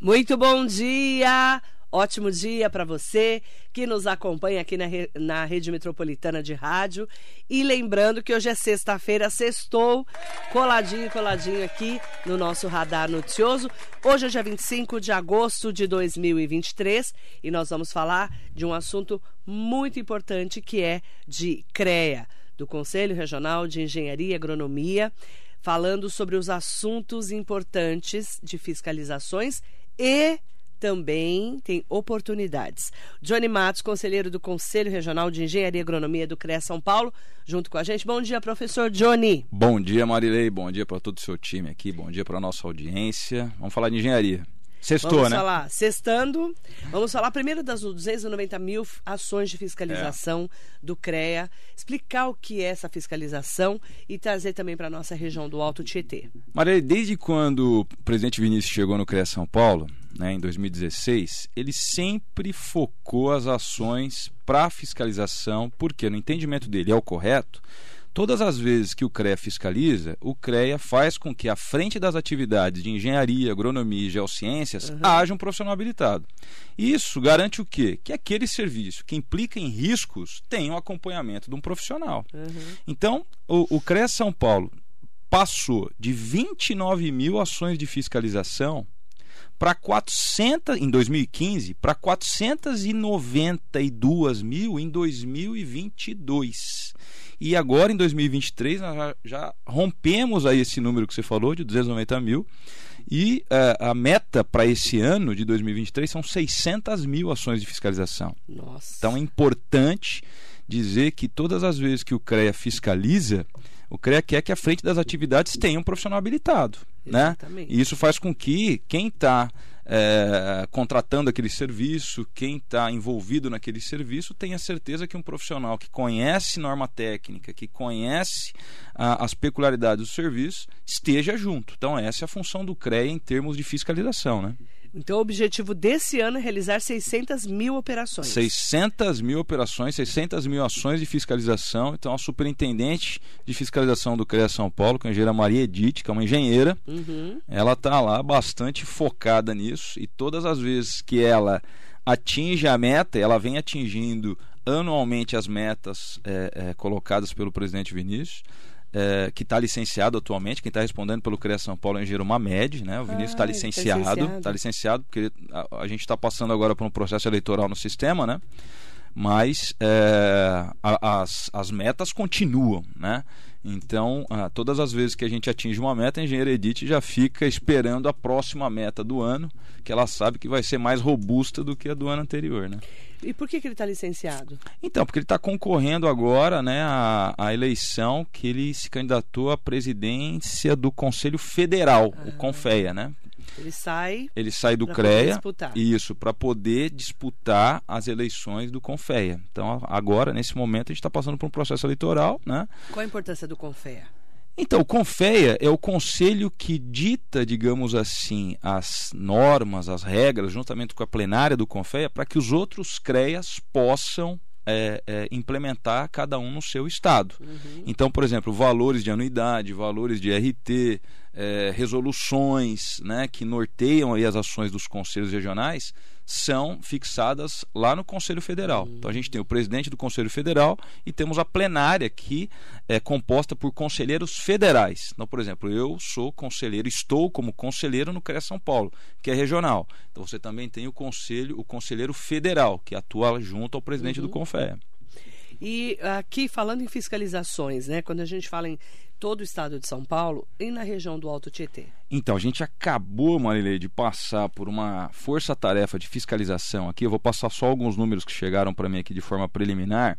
Muito bom dia! Ótimo dia para você que nos acompanha aqui na, na Rede Metropolitana de Rádio. E lembrando que hoje é sexta-feira, sextou, coladinho, coladinho aqui no nosso radar noticioso. Hoje é dia 25 de agosto de 2023 e nós vamos falar de um assunto muito importante que é de CREA, do Conselho Regional de Engenharia e Agronomia, falando sobre os assuntos importantes de fiscalizações também tem oportunidades. Johnny Matos, conselheiro do Conselho Regional de Engenharia e Agronomia do CREA São Paulo, junto com a gente. Bom dia, professor Johnny. Bom dia, Marilei. Bom dia para todo o seu time aqui. Bom dia para a nossa audiência. Vamos falar de engenharia. Sextou, vamos né? Vamos falar, sextando. Vamos falar primeiro das 290 mil ações de fiscalização é. do CREA, explicar o que é essa fiscalização e trazer também para a nossa região do Alto Tietê. Maria, desde quando o presidente Vinícius chegou no CREA São Paulo, né, em 2016, ele sempre focou as ações para fiscalização, porque no entendimento dele é o correto Todas as vezes que o CREA fiscaliza, o CREA faz com que, à frente das atividades de engenharia, agronomia e geociências, uhum. haja um profissional habilitado. Isso garante o quê? Que aquele serviço que implica em riscos tenha um acompanhamento de um profissional. Uhum. Então, o, o CREA São Paulo passou de 29 mil ações de fiscalização para 400 em 2015 para 492 mil em 2022. E agora, em 2023, nós já, rompemos aí esse número que você falou, de 290 mil. E uh, a meta para esse ano de 2023 são 600 mil ações de fiscalização. Nossa. Então é importante dizer que todas as vezes que o CREA fiscaliza, o CREA quer que à frente das atividades tenha um profissional habilitado. Né? E isso faz com que quem está é, contratando aquele serviço, quem está envolvido naquele serviço, tenha certeza que um profissional que conhece norma técnica, que conhece a, as peculiaridades do serviço, esteja junto. Então, essa é a função do CREA em termos de fiscalização. Né? Então, o objetivo desse ano é realizar 600 mil operações. 600 mil operações, 600 mil ações de fiscalização. Então, a superintendente de fiscalização do CREA São Paulo, que é a engenheira Maria Edith, que é uma engenheira, uhum. ela está lá bastante focada nisso. E todas as vezes que ela atinge a meta, ela vem atingindo anualmente as metas é, é, colocadas pelo presidente Vinícius é, que está licenciado atualmente. Quem está respondendo pelo CREA São Paulo é o engenheiro Mamed, né? O Vinícius está ah, licenciado. Está licenciado. Tá licenciado porque a, a gente está passando agora por um processo eleitoral no sistema, né? Mas é, a, as, as metas continuam, né? Então, ah, todas as vezes que a gente atinge uma meta, a engenheira Edith já fica esperando a próxima meta do ano, que ela sabe que vai ser mais robusta do que a do ano anterior, né? E por que, que ele está licenciado? Então, porque ele está concorrendo agora né, à, à, eleição que ele se candidatou à presidência do Conselho Federal, ah. o CONFEA, né? Ele sai. Ele sai do CREA. Isso, para poder disputar as eleições do CONFEA. Então, agora, nesse momento, a gente está passando por um processo eleitoral, né? Qual a importância do CONFEA? Então, o CONFEA é o conselho que dita, digamos assim, as normas, as regras, juntamente com a plenária do CONFEA, para que os outros CREAs possam é, é, implementar cada um no seu estado. Uhum. Então, por exemplo, valores de anuidade, valores de RT, é, resoluções né, que norteiam as ações dos conselhos regionais são fixadas lá no Conselho Federal. Uhum. Então a gente tem o presidente do Conselho Federal e temos a plenária que é composta por conselheiros federais. Então, por exemplo, eu sou conselheiro, estou como conselheiro no CREA São Paulo, que é regional. Então você também tem o conselho, o conselheiro federal, que atua junto ao presidente uhum. do CONFEA. E aqui falando em fiscalizações, né? Quando a gente fala em todo o estado de São Paulo e na região do Alto Tietê. Então, a gente acabou, Marilei, de passar por uma força-tarefa de fiscalização aqui. Eu vou passar só alguns números que chegaram para mim aqui de forma preliminar.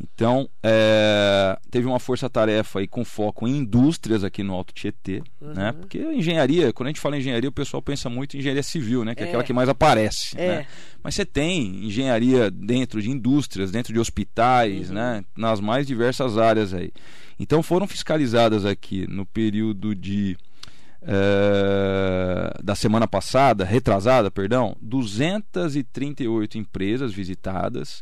Então, é, teve uma força-tarefa aí com foco em indústrias aqui no Alto Tietê, uhum. né? Porque engenharia, quando a gente fala em engenharia, o pessoal pensa muito em engenharia civil, né? Que é, é aquela que mais aparece, é. né? Mas você tem engenharia dentro de indústrias, dentro de hospitais, uhum. né? Nas mais diversas áreas aí. Então, foram fiscalizadas aqui no período de... É, da semana passada, retrasada, perdão, 238 empresas visitadas,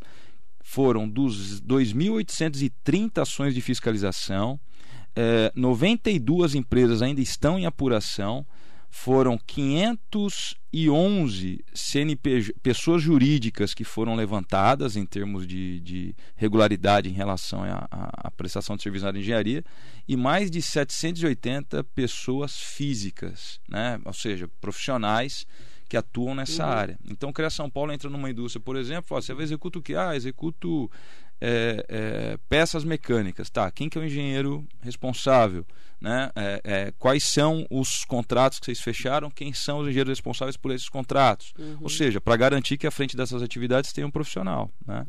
foram dos 2.830 ações de fiscalização, é, 92 empresas ainda estão em apuração, foram 511 CNP, pessoas jurídicas que foram levantadas em termos de, de regularidade em relação à, à, prestação de serviço na engenharia e mais de 780 pessoas físicas, né? ou seja, profissionais que atuam nessa uhum. área. Então, CREA São Paulo entra numa indústria, por exemplo, ó, você vai executa o que? Ah, executo é, é, peças mecânicas. Tá, quem que é o engenheiro responsável? Né? É, é, quais são os contratos que vocês fecharam? Quem são os engenheiros responsáveis por esses contratos? Uhum. Ou seja, para garantir que à frente dessas atividades tem um profissional. Né?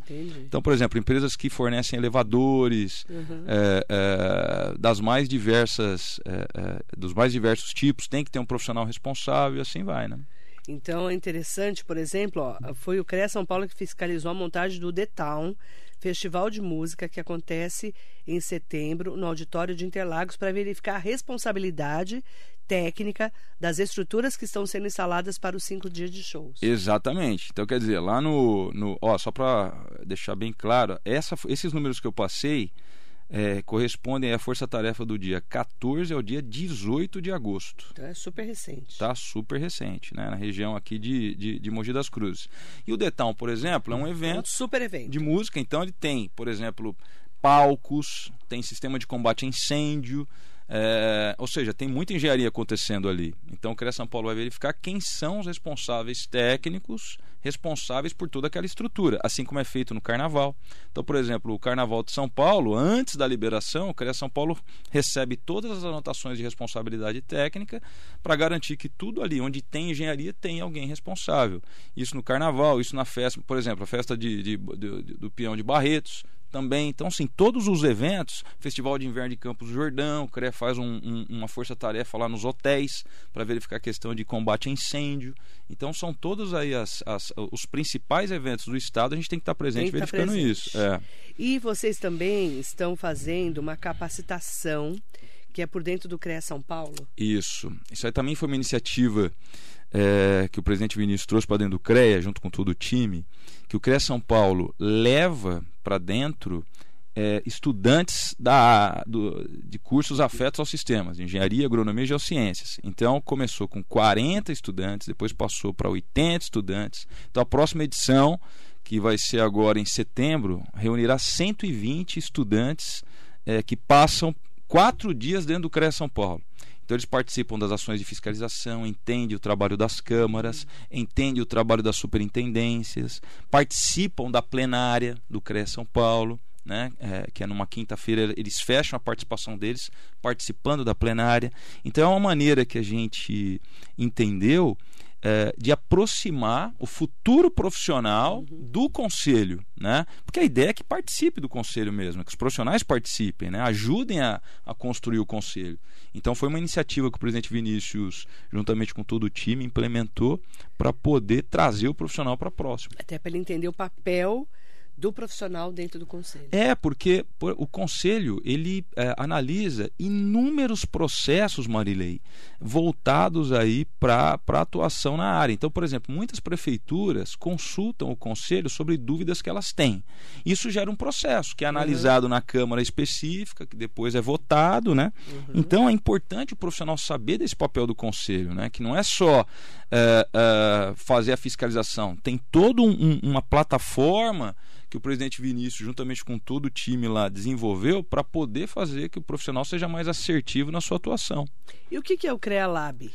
Então, por exemplo, empresas que fornecem elevadores uhum. É, das mais diversas, dos mais diversos tipos, tem que ter um profissional responsável e assim vai. Né? Então é interessante, por exemplo, ó, foi o CREA São Paulo que fiscalizou a montagem do The Town, festival de música que acontece em setembro no auditório de Interlagos para verificar a responsabilidade técnica das estruturas que estão sendo instaladas para os cinco dias de shows. Exatamente. Então quer dizer, lá no, no ó, só para deixar bem claro, essa, esses números que eu passei é, correspondem à força-tarefa do dia 14 ao dia 18 de agosto. Então é super recente. Tá super recente, né? Na região aqui de, de, de Mogi das Cruzes. E o Detal, por exemplo, é um evento. Um super evento. De música, então ele tem, por exemplo, palcos, tem sistema de combate a incêndio, é, ou seja, tem muita engenharia acontecendo ali. Então, o CREA São Paulo vai verificar quem são os responsáveis técnicos responsáveis por toda aquela estrutura, assim como é feito no Carnaval. Então, por exemplo, o Carnaval de São Paulo, antes da liberação, o CREA São Paulo recebe todas as anotações de responsabilidade técnica para garantir que tudo ali onde tem engenharia tem alguém responsável. Isso no Carnaval, isso na festa, por exemplo, a festa de, de, de, do Peão de Barretos, também. Então, assim, todos os eventos, Festival de Inverno de Campos do Jordão, o CREA faz um, um, uma força-tarefa lá nos hotéis para verificar a questão de combate a incêndio. Então, são todos aí as, as, os principais eventos do Estado, a gente tem que estar presente tá verificando presente. isso. É. E vocês também estão fazendo uma capacitação que é por dentro do CREA São Paulo? Isso. Isso aí também foi uma iniciativa é, que o presidente Vinícius trouxe para dentro do CREA, junto com todo o time, que o CREA São Paulo leva para dentro é, estudantes da, do, de cursos afetos aos sistemas, engenharia, agronomia e geociências. Então começou com 40 estudantes, depois passou para 80 estudantes. Então a próxima edição, que vai ser agora em setembro, reunirá 120 estudantes é, que passam quatro dias dentro do CREA São Paulo. Então eles participam das ações de fiscalização, entendem o trabalho das câmaras, entendem o trabalho das superintendências, participam da plenária do CREA São Paulo. Né, é, que é numa quinta-feira, eles fecham a participação deles participando da plenária. Então é uma maneira que a gente entendeu é, de aproximar o futuro profissional uhum. do conselho, né? Porque a ideia é que participe do conselho mesmo, que os profissionais participem, né? Ajudem a, a construir o conselho. Então foi uma iniciativa que o presidente Vinícius, juntamente com todo o time, implementou para poder trazer o profissional para próximo. Até para ele entender o papel do profissional dentro do conselho. É, porque o conselho ele é, analisa inúmeros processos, Marilei, voltados aí para a atuação na área. Então, por exemplo, muitas prefeituras consultam o conselho sobre dúvidas que elas têm. Isso gera um processo que é analisado uhum. na Câmara específica, que depois é votado, né? Uhum. Então é importante o profissional saber desse papel do conselho, né? Que não é só é, é, fazer a fiscalização, tem toda um, uma plataforma que o presidente Vinícius, juntamente com todo o time lá, desenvolveu para poder fazer que o profissional seja mais assertivo na sua atuação. E o que é o CREALAB?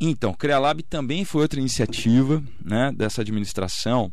Então, o CREALAB também foi outra iniciativa né, dessa administração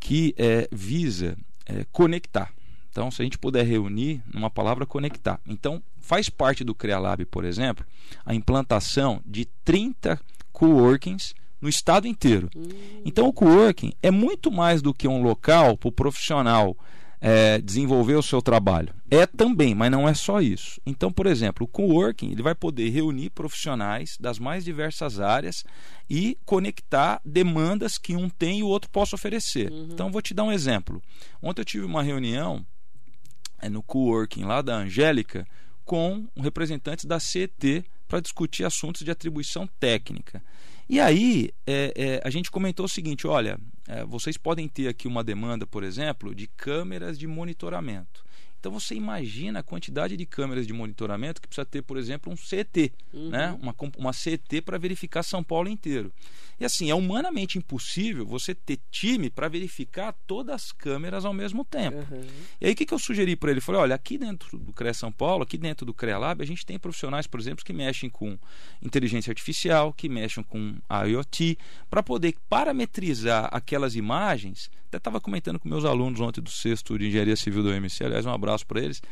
que é, visa é, conectar. Então, se a gente puder reunir numa palavra, conectar. Então, faz parte do CREALAB, por exemplo, a implantação de 30 coworkings no estado inteiro. Hum. Então o coworking é muito mais do que um local para o profissional é, desenvolver o seu trabalho. É também, mas não é só isso. Então, por exemplo, o coworking ele vai poder reunir profissionais das mais diversas áreas e conectar demandas que um tem e o outro possa oferecer. Uhum. Então, vou te dar um exemplo. Ontem eu tive uma reunião é, no coworking lá da Angélica com representantes da CET para discutir assuntos de atribuição técnica. E aí, é, é, a gente comentou o seguinte: olha, é, vocês podem ter aqui uma demanda, por exemplo, de câmeras de monitoramento. Então você imagina a quantidade de câmeras de monitoramento que precisa ter, por exemplo, um CT, uhum. né? uma, uma CT para verificar São Paulo inteiro. E assim, é humanamente impossível você ter time para verificar todas as câmeras ao mesmo tempo. Uhum. E aí o que, que eu sugeri para ele? Falei, olha, aqui dentro do CREA São Paulo, aqui dentro do CREA Lab, a gente tem profissionais, por exemplo, que mexem com inteligência artificial, que mexem com IoT, para poder parametrizar aquelas imagens. Até estava comentando com meus alunos ontem do sexto de Engenharia Civil do UMC, aliás, um abraço para eles,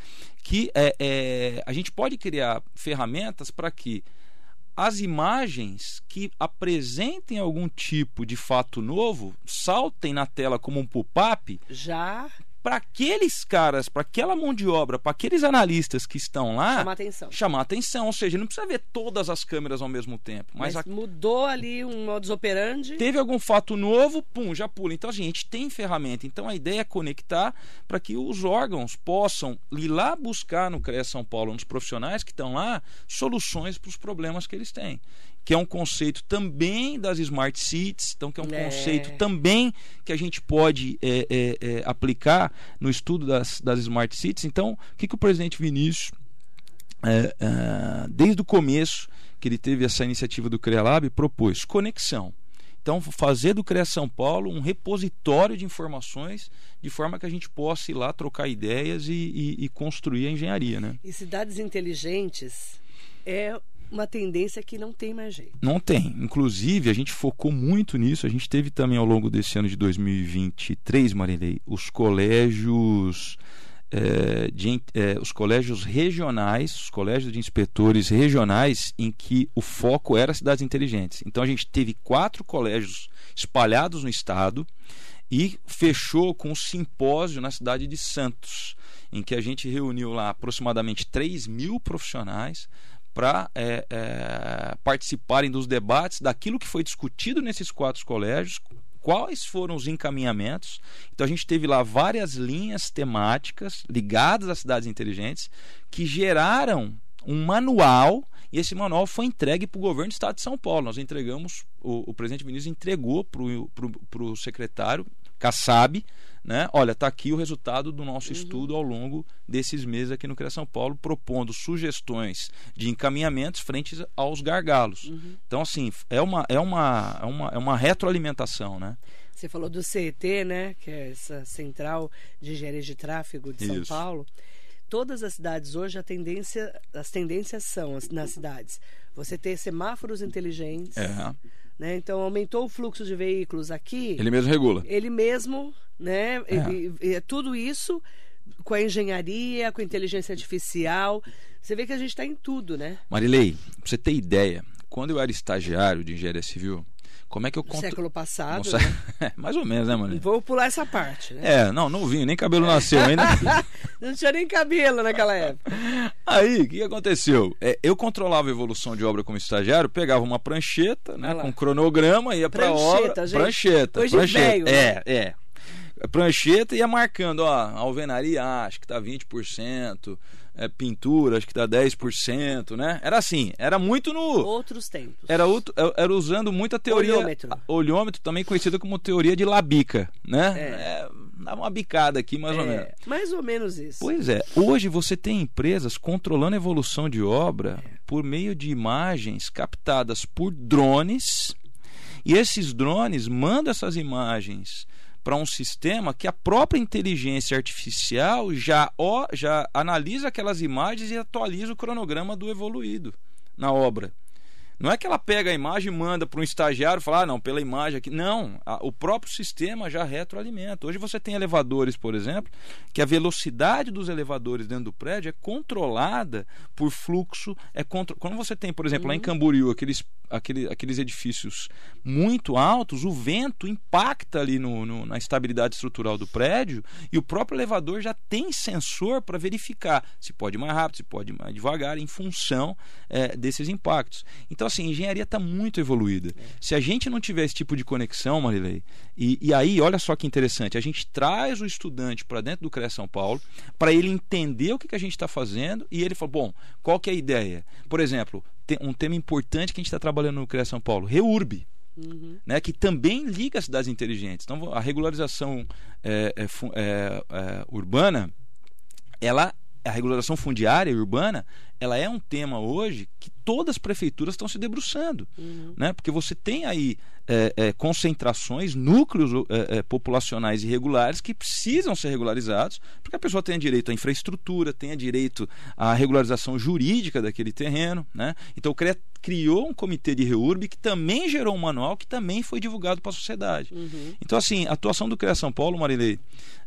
que é, é, a gente pode criar ferramentas para que as imagens que apresentem algum tipo de fato novo saltem na tela como um pop-up. Já para aqueles caras, para aquela mão de obra, para aqueles analistas que estão lá, chamar atenção. Chamar atenção, ou seja, não precisa ver todas as câmeras ao mesmo tempo. Mas, mas a... mudou ali um modus operandi. Teve algum fato novo, pum, já pula. Então assim, a gente tem ferramenta. Então a ideia é conectar para que os órgãos possam ir lá buscar no CREA São Paulo, nos profissionais que estão lá, soluções para os problemas que eles têm que é um conceito também das smart cities, então que é um é. conceito também que a gente pode é, é, é, aplicar no estudo das, das smart cities. Então, o que, que o presidente Vinícius, é, é, desde o começo que ele teve essa iniciativa do CREALAB, propôs conexão. Então, fazer do CREA São Paulo um repositório de informações, de forma que a gente possa ir lá trocar ideias e, e, e construir a engenharia. Né? E cidades inteligentes é uma tendência que não tem mais jeito. Não tem. Inclusive, a gente focou muito nisso. A gente teve também ao longo desse ano de 2023, Marilei, os colégios. É, de, é, os colégios regionais, os colégios de inspetores regionais, em que o foco era cidades inteligentes. Então a gente teve quatro colégios espalhados no estado e fechou com um simpósio na cidade de Santos, em que a gente reuniu lá aproximadamente 3 mil profissionais para é, é, participarem dos debates daquilo que foi discutido nesses quatro colégios, quais foram os encaminhamentos. Então a gente teve lá várias linhas temáticas ligadas às cidades inteligentes que geraram um manual e esse manual foi entregue para o governo do estado de São Paulo. Nós entregamos, o, o presidente Vinícius entregou para o secretário Kassab, né? Olha, está aqui o resultado do nosso uhum. estudo ao longo desses meses aqui no CREA São Paulo, propondo sugestões de encaminhamentos frente aos gargalos. Uhum. Então, assim, é uma, é, uma, é, uma, é uma retroalimentação, né? Você falou do CET, né? Que é essa central de engenharia de tráfego de São Isso. Paulo. Todas as cidades hoje, a tendência, as tendências são nas cidades. Você ter semáforos inteligentes. É. Né? Então, aumentou o fluxo de veículos aqui. Ele mesmo regula. Ele mesmo né? É. E, e, tudo isso com a engenharia, com a inteligência artificial. Você vê que a gente está em tudo, né? Marilei, pra você ter ideia, quando eu era estagiário de engenharia civil, como é que eu conto... Século passado. Né? É, mais ou menos, né, mano? Vou pular essa parte, né? É, não, não vinha, nem cabelo nasceu ainda. não tinha nem cabelo naquela época. Aí, o que aconteceu? É, eu controlava a evolução de obra como estagiário, pegava uma prancheta, né, com cronograma, ia pra prancheta, obra. Gente. Prancheta, Hoje prancheta. Velho, é, né? é prancheta ia marcando, ó, alvenaria acho que tá 20%, é, pintura acho que tá 10%, né? Era assim, era muito no outros tempos. Era outro, é, era usando muita teoria olhômetro. olhômetro também conhecida como teoria de labica, né? É. é dava uma bicada aqui mais é, ou menos. Mais ou menos isso. Pois é, hoje você tem empresas controlando a evolução de obra é. por meio de imagens captadas por drones. E esses drones mandam essas imagens para um sistema que a própria inteligência artificial já, ó, já analisa aquelas imagens e atualiza o cronograma do evoluído na obra. Não é que ela pega a imagem e manda para um estagiário e fala, ah, não, pela imagem aqui. Não, a, o próprio sistema já retroalimenta. Hoje você tem elevadores, por exemplo, que a velocidade dos elevadores dentro do prédio é controlada por fluxo. É contro... Quando você tem, por exemplo, uhum. lá em uhum. Camboriú, aqueles, aquele, aqueles edifícios muito altos, o vento impacta ali no, no, na estabilidade estrutural do prédio e o próprio elevador já tem sensor para verificar se pode ir mais rápido, se pode ir mais devagar, em função é, desses impactos. Então, assim, a engenharia está muito evoluída. Se a gente não tiver esse tipo de conexão, Marilei, e, e aí, olha só que interessante, a gente traz o estudante para dentro do CREA São Paulo para ele entender o que, que a gente está fazendo e ele fala, bom, qual que é a ideia? Por exemplo, um tema importante que a gente está trabalhando no CREA São Paulo, REURB. Uhum. Né, que também liga as cidades inteligentes. Então, a regularização é, é, é, é urbana ela a regularização fundiária e urbana, ela é um tema hoje que todas as prefeituras estão se debruçando, uhum. né? Porque você tem aí é, é, concentrações, núcleos é, é, populacionais irregulares que precisam ser regularizados, porque a pessoa tenha direito à infraestrutura, tenha direito à regularização jurídica daquele terreno, né? Então o CREA criou um comitê de reurb que também gerou um manual que também foi divulgado para a sociedade. Uhum. Então assim, a atuação do CREA São Paulo, Marilei,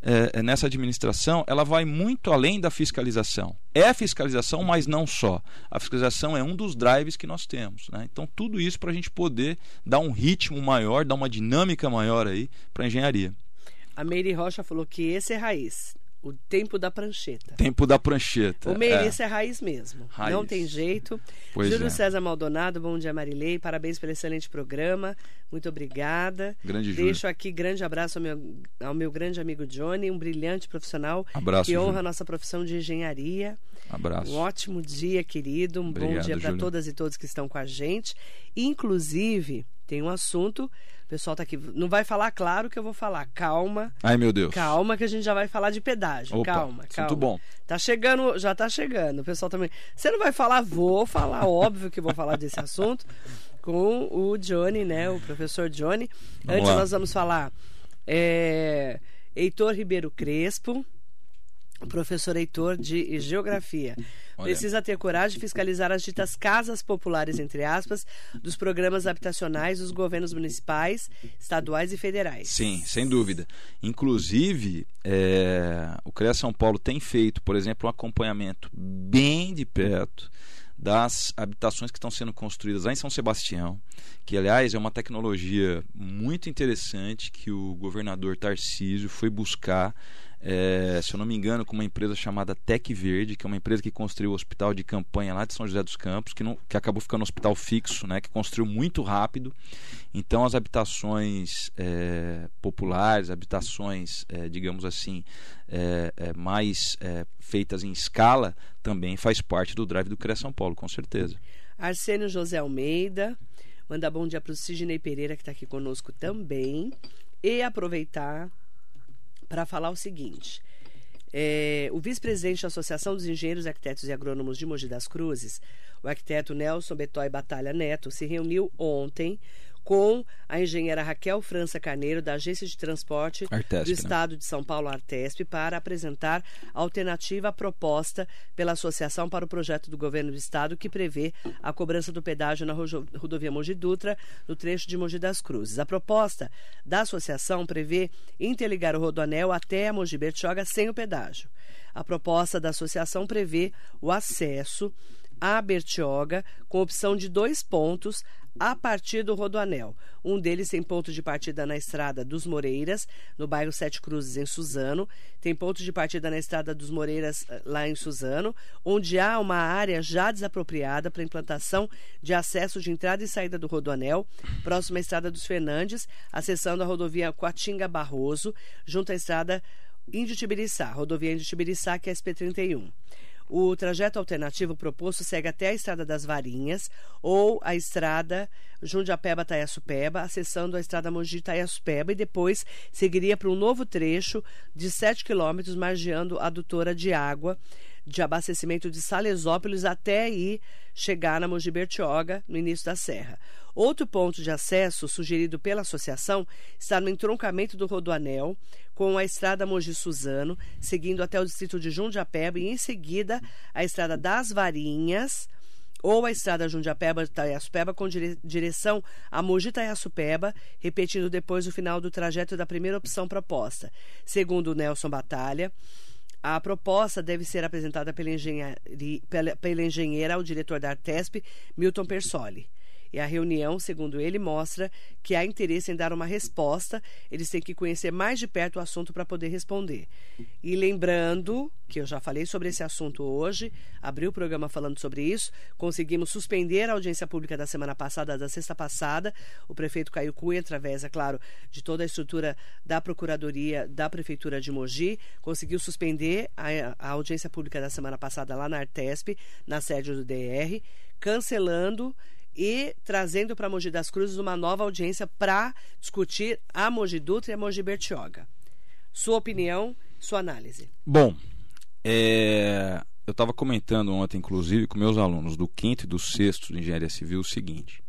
é, é, nessa administração, ela vai muito além da fiscalização. É a fiscalização, mas não só. A fiscalização é um dos drives que nós temos. Né? Então, tudo isso para a gente poder dar um ritmo maior, dar uma dinâmica maior aí para a engenharia. A Meire Rocha falou que esse é raiz. O tempo da prancheta. Tempo da prancheta. O Meirice é. é raiz mesmo. Raiz. Não tem jeito. Pois Júlio é. César Maldonado, bom dia, Marilei. Parabéns pelo excelente programa. Muito obrigada. Grande Deixo Júlio. aqui grande abraço ao meu, ao meu grande amigo Johnny, um brilhante profissional abraço, que honra Júlio. a nossa profissão de engenharia. Abraço. Um ótimo dia, querido. Um Obrigado, bom dia para todas e todos que estão com a gente. Inclusive, tem um assunto pessoal tá aqui. Não vai falar claro que eu vou falar. Calma. Ai, meu Deus. Calma que a gente já vai falar de pedágio. Opa, calma, calma. Muito bom. Tá chegando, já tá chegando. O pessoal também. Você não vai falar? Vou falar, óbvio que vou falar desse assunto com o Johnny, né? O professor Johnny. Vamos Antes lá. nós vamos falar é, Heitor Ribeiro Crespo professor Heitor de Geografia. Olha. Precisa ter coragem de fiscalizar as ditas casas populares, entre aspas, dos programas habitacionais dos governos municipais, estaduais e federais. Sim, sem dúvida. Inclusive, é, o CREA São Paulo tem feito, por exemplo, um acompanhamento bem de perto das habitações que estão sendo construídas lá em São Sebastião, que aliás é uma tecnologia muito interessante que o governador Tarcísio foi buscar é, se eu não me engano, com uma empresa chamada Tec Verde, que é uma empresa que construiu o hospital de campanha lá de São José dos Campos, que, não, que acabou ficando um hospital fixo, né, que construiu muito rápido. Então, as habitações é, populares, habitações, é, digamos assim, é, é, mais é, feitas em escala, também faz parte do drive do CREA São Paulo, com certeza. Arsênio José Almeida, manda bom dia para o Sidney Pereira, que está aqui conosco também. E aproveitar para falar o seguinte. É, o vice-presidente da Associação dos Engenheiros, Arquitetos e Agrônomos de Mogi das Cruzes, o arquiteto Nelson Betói Batalha Neto, se reuniu ontem com a engenheira Raquel França Carneiro, da Agência de Transporte Artesp, do né? Estado né? de São Paulo, Artesp, para apresentar a alternativa proposta pela associação para o projeto do governo do Estado que prevê a cobrança do pedágio na rodovia Mogi Dutra, no trecho de Mogi das Cruzes. A proposta da associação prevê interligar o rodoanel até a Mogi Bertioga sem o pedágio. A proposta da associação prevê o acesso a Bertioga, com opção de dois pontos a partir do Rodoanel. Um deles tem ponto de partida na Estrada dos Moreiras, no bairro Sete Cruzes, em Suzano. Tem ponto de partida na Estrada dos Moreiras, eh, lá em Suzano, onde há uma área já desapropriada para implantação de acesso de entrada e saída do Rodoanel, próximo à Estrada dos Fernandes, acessando a rodovia Coatinga Barroso, junto à Estrada Índio Tibiriçá, rodovia Índio Tibiriçá, que é SP31. O trajeto alternativo proposto segue até a Estrada das Varinhas ou a Estrada Jundiapeba-Taiaçupeba, acessando a Estrada Mogi-Taiaçupeba e depois seguiria para um novo trecho de 7 quilômetros, margeando a adutora de água de abastecimento de Salesópolis até ir chegar na Mogi Bertioga, no início da serra. Outro ponto de acesso sugerido pela associação está no entroncamento do Rodoanel com a estrada Mogi Suzano, seguindo até o distrito de Jundiapeba e em seguida a estrada das Varinhas ou a estrada Jundiapeba Taiaçupeba com dire direção a Mogi Taiaçupeba, repetindo depois o final do trajeto da primeira opção proposta. Segundo Nelson Batalha, a proposta deve ser apresentada pela, pela, pela engenheira ao diretor da Artesp, Milton Persoli. E a reunião, segundo ele, mostra que há interesse em dar uma resposta. Eles têm que conhecer mais de perto o assunto para poder responder. E lembrando que eu já falei sobre esse assunto hoje, abri o programa falando sobre isso, conseguimos suspender a audiência pública da semana passada, da sexta passada. O prefeito Caio Cunha, através, é claro, de toda a estrutura da Procuradoria da Prefeitura de Mogi, conseguiu suspender a, a audiência pública da semana passada lá na Artesp, na sede do DR, cancelando e trazendo para Mogi das Cruzes uma nova audiência para discutir a Mogi Dutra e a Mogi Bertioga. Sua opinião, sua análise. Bom, é, eu estava comentando ontem, inclusive, com meus alunos do quinto e do sexto de engenharia civil o seguinte: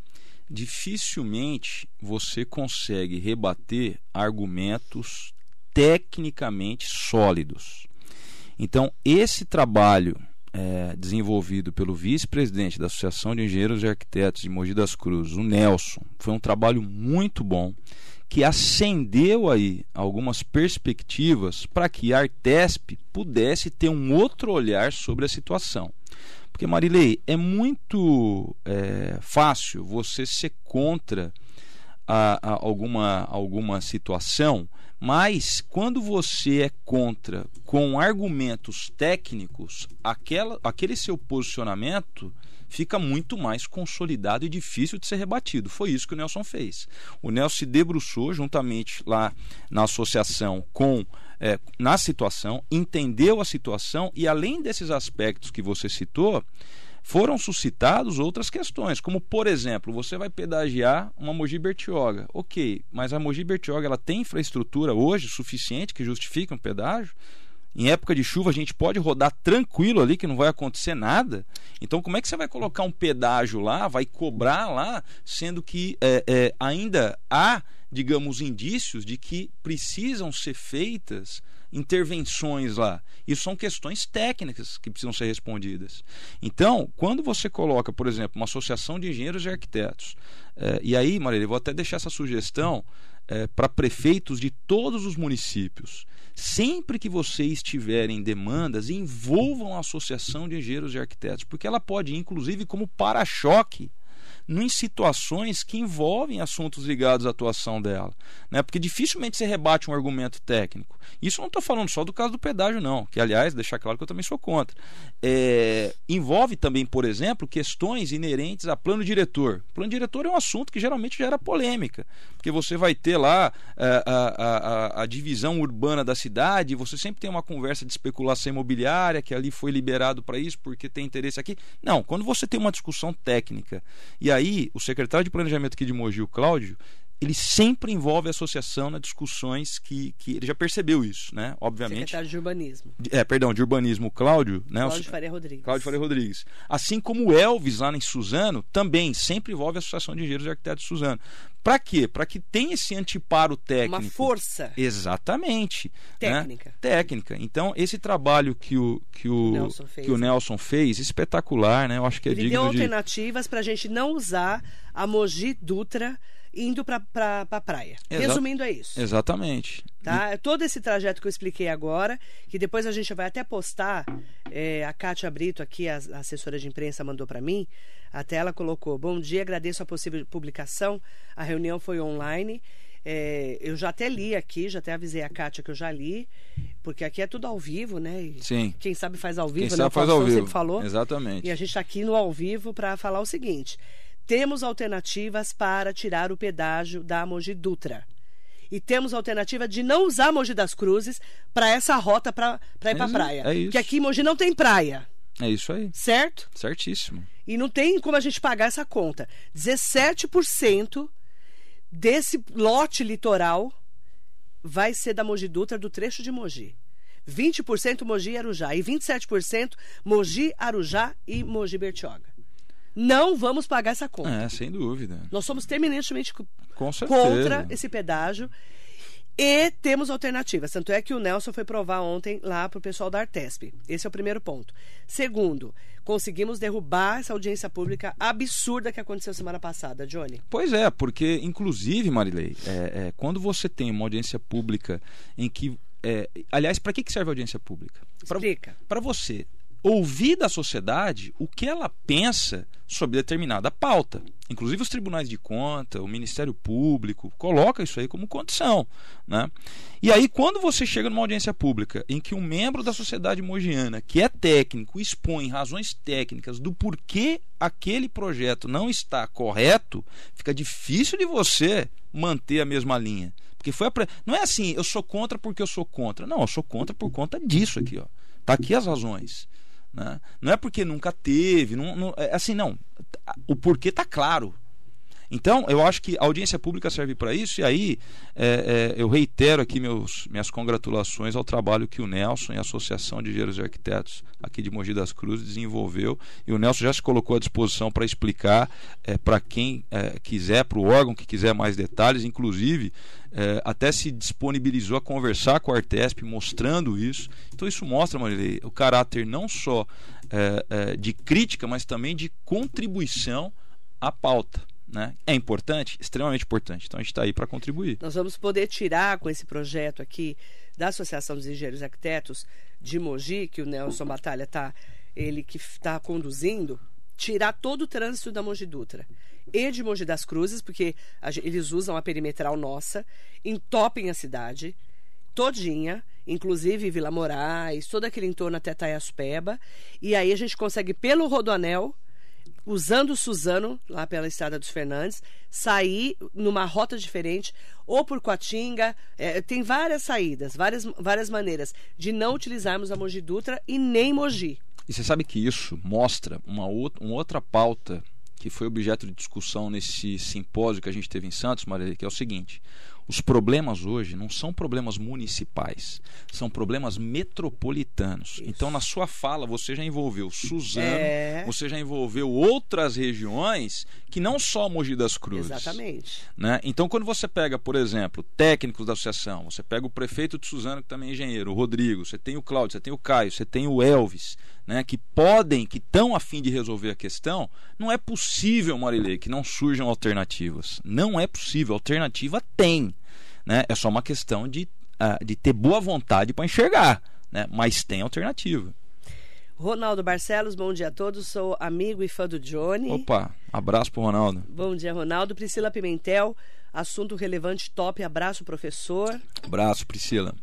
dificilmente você consegue rebater argumentos tecnicamente sólidos. Então, esse trabalho é, desenvolvido pelo vice-presidente da Associação de Engenheiros e Arquitetos de Mogi das Cruzes, o Nelson, foi um trabalho muito bom que acendeu aí algumas perspectivas para que a Artesp pudesse ter um outro olhar sobre a situação. Porque, Marilei, é muito é, fácil você ser contra a, a alguma, alguma situação, mas quando você é contra com argumentos técnicos, aquela, aquele seu posicionamento fica muito mais consolidado e difícil de ser rebatido. Foi isso que o Nelson fez. O Nelson se debruçou juntamente lá na associação com é, na situação, entendeu a situação e além desses aspectos que você citou, foram suscitados outras questões, como por exemplo, você vai pedagiar uma Mogi Bertioga. Ok, mas a Mogi Bertioga ela tem infraestrutura hoje suficiente que justifique um pedágio? Em época de chuva a gente pode rodar tranquilo ali que não vai acontecer nada. Então como é que você vai colocar um pedágio lá, vai cobrar lá, sendo que é, é, ainda há digamos, indícios de que precisam ser feitas intervenções lá. Isso são questões técnicas que precisam ser respondidas. Então, quando você coloca, por exemplo, uma associação de engenheiros e arquitetos, é, e aí, Marília, eu vou até deixar essa sugestão é, para prefeitos de todos os municípios. Sempre que vocês tiverem demandas, envolvam a associação de engenheiros e arquitetos, porque ela pode, inclusive, como para-choque em situações que envolvem assuntos ligados à atuação dela. Né? Porque dificilmente você rebate um argumento técnico. Isso não estou falando só do caso do pedágio, não. Que, aliás, deixar claro que eu também sou contra. É, envolve também, por exemplo, questões inerentes a plano diretor. Plano diretor é um assunto que geralmente gera polêmica. Porque você vai ter lá é, a, a, a, a divisão urbana da cidade, você sempre tem uma conversa de especulação imobiliária, que ali foi liberado para isso porque tem interesse aqui. Não, quando você tem uma discussão técnica e aí, o secretário de planejamento aqui de Mogi, o Cláudio, ele sempre envolve a associação nas discussões que, que ele já percebeu isso, né? Obviamente. Secretário de Urbanismo. É, perdão, de Urbanismo, Cláudio, né? Cláudio Faria Rodrigues. Cláudio Faria Rodrigues. Assim como o Elvis lá em Suzano, também sempre envolve a Associação de Engenheiros e Arquitetos de Suzano. Para quê? Para que tenha esse anteparo técnico. Uma força. Exatamente. Né? Técnica. Né? Técnica. Então, esse trabalho que o, que o, Nelson, fez, que o Nelson fez, espetacular, né? Eu acho que é Ele digno deu alternativas para a gente não usar a Mogi Dutra indo para pra, pra praia. Exa Resumindo, é isso. Exatamente. Tá? Todo esse trajeto que eu expliquei agora, que depois a gente vai até postar, é, a Kátia Brito aqui, a, a assessora de imprensa, mandou para mim, até ela colocou, bom dia, agradeço a possível publicação, a reunião foi online, é, eu já até li aqui, já até avisei a Kátia que eu já li, porque aqui é tudo ao vivo, né? E Sim. Quem sabe faz ao vivo, quem né? Sabe faz ao vivo. falou. Exatamente. E a gente está aqui no ao vivo para falar o seguinte: temos alternativas para tirar o pedágio da Mogi Dutra. E temos a alternativa de não usar Mogi das Cruzes para essa rota para ir para a praia. É isso. Porque aqui em Mogi não tem praia. É isso aí. Certo? Certíssimo. E não tem como a gente pagar essa conta. 17% desse lote litoral vai ser da Mogi Dutra, do trecho de Mogi. 20% Mogi Arujá e 27% Mogi Arujá e Mogi Bertioga. Não vamos pagar essa conta. É, sem dúvida. Nós somos terminantemente contra esse pedágio e temos alternativas. Tanto é que o Nelson foi provar ontem lá para o pessoal da Artesp. Esse é o primeiro ponto. Segundo, conseguimos derrubar essa audiência pública absurda que aconteceu semana passada, Johnny. Pois é, porque, inclusive, Marilei, é, é, quando você tem uma audiência pública em que. É, aliás, para que, serve a audiência pública? Explica. Para você ouvir da sociedade o que ela pensa sobre determinada pauta. Inclusive os tribunais de conta, o Ministério Público, coloca isso aí como condição. Né? E aí, quando você chega numa audiência pública em que um membro da sociedade mogiana, que é técnico, expõe razões técnicas do porquê aquele projeto não está correto, fica difícil de você manter a mesma linha. Porque foi a... Não é assim, eu sou contra porque eu sou contra. Não, eu sou contra por conta disso aqui. Ó. Tá aqui as razões. Né? Não é porque nunca teve, não, não, é assim, não. O porquê está claro. Então, eu acho que a audiência pública serve para isso, e aí é, é, eu reitero aqui meus, minhas congratulações ao trabalho que o Nelson e a Associação de Engenheiros e Arquitetos aqui de Mogi das Cruzes desenvolveu, e o Nelson já se colocou à disposição para explicar é, para quem é, quiser, para o órgão que quiser mais detalhes, inclusive é, até se disponibilizou a conversar com a Artesp, mostrando isso. Então isso mostra, Marilei, o caráter não só é, de crítica, mas também de contribuição à pauta. Né? É importante? Extremamente importante. Então a gente está aí para contribuir. Nós vamos poder tirar com esse projeto aqui da Associação dos Engenheiros Arquitetos de Mogi, que o Nelson Batalha está ele que está conduzindo, tirar todo o trânsito da Mogi Dutra e de Mogi das Cruzes, porque a, eles usam a perimetral nossa, entopem a cidade todinha, inclusive Vila Moraes, todo aquele entorno até Taiaspeba, e aí a gente consegue pelo Rodoanel usando Suzano, lá pela Estrada dos Fernandes, sair numa rota diferente, ou por Coatinga. É, tem várias saídas, várias, várias maneiras de não utilizarmos a Mogi Dutra e nem Mogi. E você sabe que isso mostra uma, outra, uma outra pauta que foi objeto de discussão nesse simpósio que a gente teve em Santos, Maria, que é o seguinte: os problemas hoje não são problemas municipais, são problemas metropolitanos. Isso. Então, na sua fala, você já envolveu Suzano, é... você já envolveu outras regiões que não só Mogi das Cruzes. Exatamente. Né? Então, quando você pega, por exemplo, técnicos da associação, você pega o prefeito de Suzano, que também é engenheiro, o Rodrigo, você tem o Cláudio, você tem o Caio, você tem o Elvis, né, que podem, que estão a fim de resolver a questão, não é possível, Marilei, que não surjam alternativas. Não é possível. Alternativa tem. Né? É só uma questão de, uh, de ter boa vontade para enxergar. Né? Mas tem alternativa. Ronaldo Barcelos, bom dia a todos. Sou amigo e fã do Johnny. Opa, abraço pro Ronaldo. Bom dia, Ronaldo. Priscila Pimentel, assunto relevante, top. Abraço, professor. Abraço, Priscila.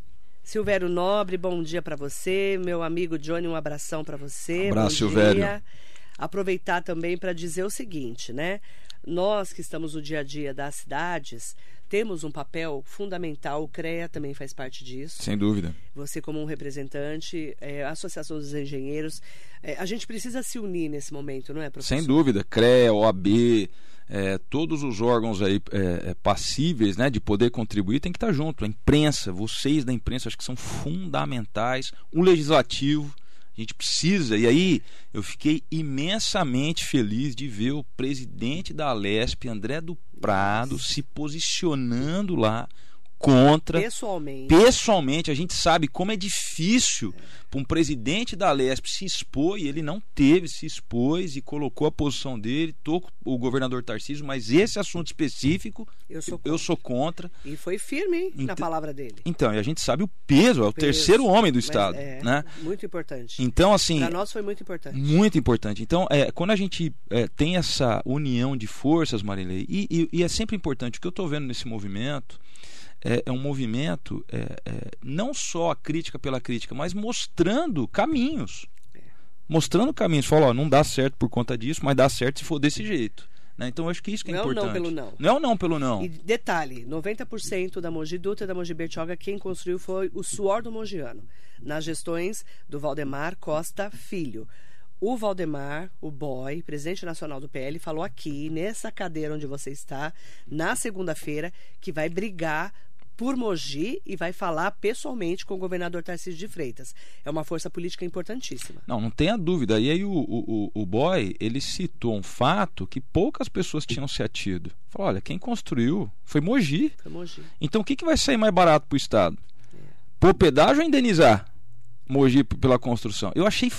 Silvério Nobre, bom dia para você. Meu amigo Johnny, um abração para você. Abraço, Silvério. Aproveitar também para dizer o seguinte, né? Nós que estamos no dia a dia das cidades, temos um papel fundamental, o CREA também faz parte disso. Sem dúvida. Você, como um representante, é, a Associação dos Engenheiros, é, a gente precisa se unir nesse momento, não é, professor? Sem dúvida. CREA, OAB, é, todos os órgãos aí é, é, passíveis né, de poder contribuir tem que estar junto. A imprensa, vocês da imprensa, acho que são fundamentais. O legislativo, a gente precisa. E aí eu fiquei imensamente feliz de ver o presidente da Alesp, André do Prado, se posicionando lá contra. Pessoalmente. Pessoalmente, a gente sabe como é difícil para um presidente da Lesp se expor e ele não teve, se expôs e colocou a posição dele, tô o governador Tarcísio, mas esse assunto específico eu sou contra. Eu sou contra. E foi firme hein, então, na palavra dele. Então, e a gente sabe o peso, é o, peso, terceiro homem do Estado. É, né? Muito importante. Então, assim. Para nós foi muito importante. Muito importante. Então, é, quando a gente é, tem essa união de forças, Marilei, e, e, e é sempre importante, o que eu estou vendo nesse movimento é, é um movimento é, é, não só a crítica pela crítica, mas mostrando caminhos. Mostrando caminhos. Fala, ó, não dá certo por conta disso, mas dá certo se for desse jeito. Né? Então eu acho que isso que é não importante. Não é o não pelo não. Não é o não pelo não. E detalhe, 90% da Mogi Dutra e da Mogi Bertioga, quem construiu foi o suor do mogiano, nas gestões do Valdemar Costa Filho. O Valdemar, o boy, presidente nacional do PL, falou aqui, nessa cadeira onde você está, na segunda-feira, que vai brigar por Mogi e vai falar pessoalmente com o governador Tarcísio de Freitas. É uma força política importantíssima. Não, não tenha dúvida. E aí o, o, o Boy, ele citou um fato que poucas pessoas tinham se atido. Falou, olha, quem construiu foi Mogi. Foi Mogi. Então o que, que vai sair mais barato para o Estado? É. Por pedágio ou indenizar? Mogi pela construção. Eu achei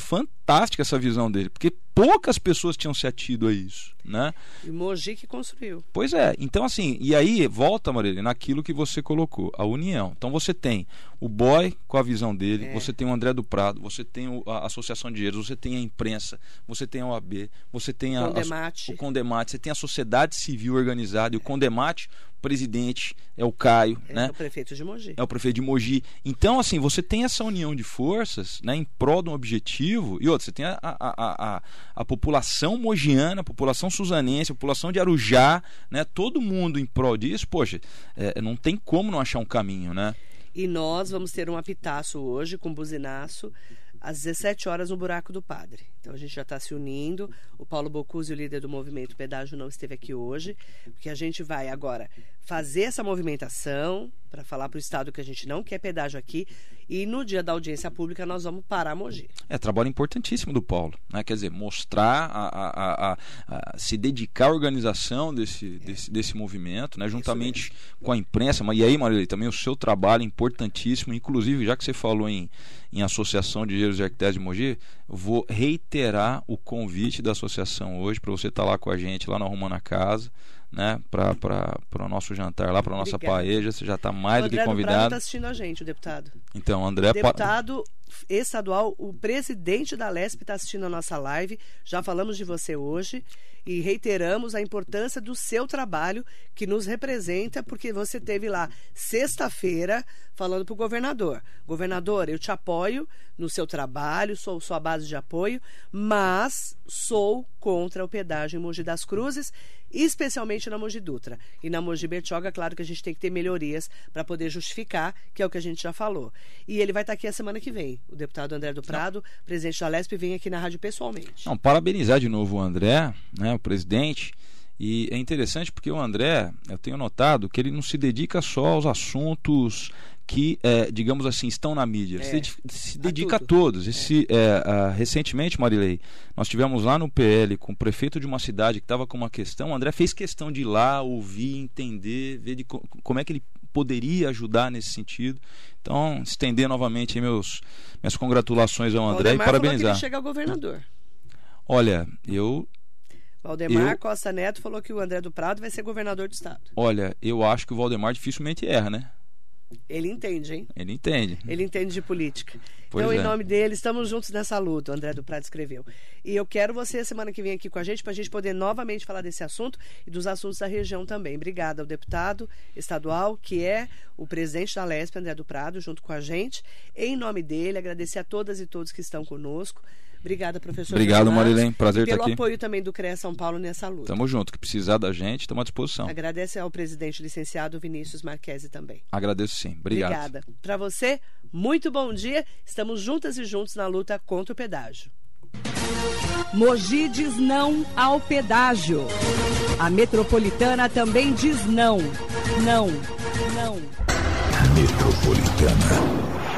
fantástica essa visão dele, porque poucas pessoas tinham se atido a isso, né? E Mogi que construiu. Pois é. Então assim, e aí volta, Marília, naquilo que você colocou, a união. Então você tem o Boy com a visão dele, é. você tem o André do Prado, você tem a Associação de Engenheiros, você tem a imprensa, você tem a OAB, você tem a, Condemate. A, o Condemate, você tem a sociedade civil organizada e o Condemate presidente é o Caio, é né? É o prefeito de Mogi. É o prefeito de Mogi. Então, assim, você tem essa união de forças, né, em prol de um objetivo. E você tem a, a, a, a, população mogiana, a população suzanense, a população de Arujá, né? Todo mundo em prol disso. Poxa, é, não tem como não achar um caminho, né? E nós vamos ter um apitaço hoje com buzinaço às 17 horas no Buraco do Padre. Então a gente já está se unindo. O Paulo Bocuse, o líder do movimento Pedágio, não esteve aqui hoje, porque a gente vai agora fazer essa movimentação para falar para o Estado que a gente não quer pedágio aqui. E no dia da audiência pública nós vamos parar a Mogi. É trabalho importantíssimo do Paulo, né? Quer dizer, mostrar, a, a, a, a se dedicar à organização desse, é. desse, desse movimento, né? Juntamente com a imprensa. Mas e aí, Maria, também o seu trabalho é importantíssimo, inclusive já que você falou em, em associação de engenheiros e arquitetos de Mogi, vou reiterar o convite da associação hoje para você estar tá lá com a gente lá no Arrumando a Casa né, para o nosso jantar lá, para nossa paeja. Você já está mais do que convidado. está assistindo a gente, o deputado. Então, André. Deputado estadual, o presidente da LESP está assistindo a nossa live. Já falamos de você hoje e reiteramos a importância do seu trabalho que nos representa, porque você teve lá sexta-feira falando para o governador: governador, eu te apoio no seu trabalho, sou sua base de apoio, mas sou contra o pedágio em Mogi das Cruzes, especialmente na Mogi Dutra. E na Mogi Bertioga, claro que a gente tem que ter melhorias para poder justificar, que é o que a gente já falou. E ele vai estar tá aqui a semana que vem. O deputado André do Prado, Não. presidente da Lesp, vem aqui na rádio pessoalmente. Não, parabenizar de novo o André, né, o presidente. E é interessante porque o André, eu tenho notado que ele não se dedica só aos assuntos que, é, digamos assim, estão na mídia. É, se, se, dedica a, a todos. Esse, é. a, recentemente, Marilei, nós tivemos lá no PL com o prefeito de uma cidade que estava com uma questão. O André fez questão de ir lá, ouvir, entender, ver de, como é que ele poderia ajudar nesse sentido. Então, estender novamente meus, minhas congratulações ao André Valdemar e parabenizar. Falou que ele chega ao governador. Olha, eu Valdemar eu... Costa Neto falou que o André do Prado vai ser governador do estado. Olha, eu acho que o Valdemar dificilmente erra, né? Ele entende, hein? Ele entende. Ele entende de política. Pois então, é. em nome dele, estamos juntos nessa luta, o André do Prado escreveu. E eu quero você semana que vem aqui com a gente, para a gente poder novamente falar desse assunto e dos assuntos da região também. Obrigada ao deputado estadual, que é o presidente da LESP, André do Prado, junto com a gente. Em nome dele, agradecer a todas e todos que estão conosco. Obrigada, professor. Obrigado, Marilene. Prazer estar aqui. Pelo apoio também do CREA São Paulo nessa luta. Tamo junto. Que precisar da gente, estamos à disposição. Agradece ao presidente licenciado Vinícius Marquesi também. Agradeço sim. Obrigado. Obrigada. Para você, muito bom dia. Estamos juntas e juntos na luta contra o pedágio. Mogi diz não ao pedágio. A metropolitana também diz não. Não. Não. Metropolitana.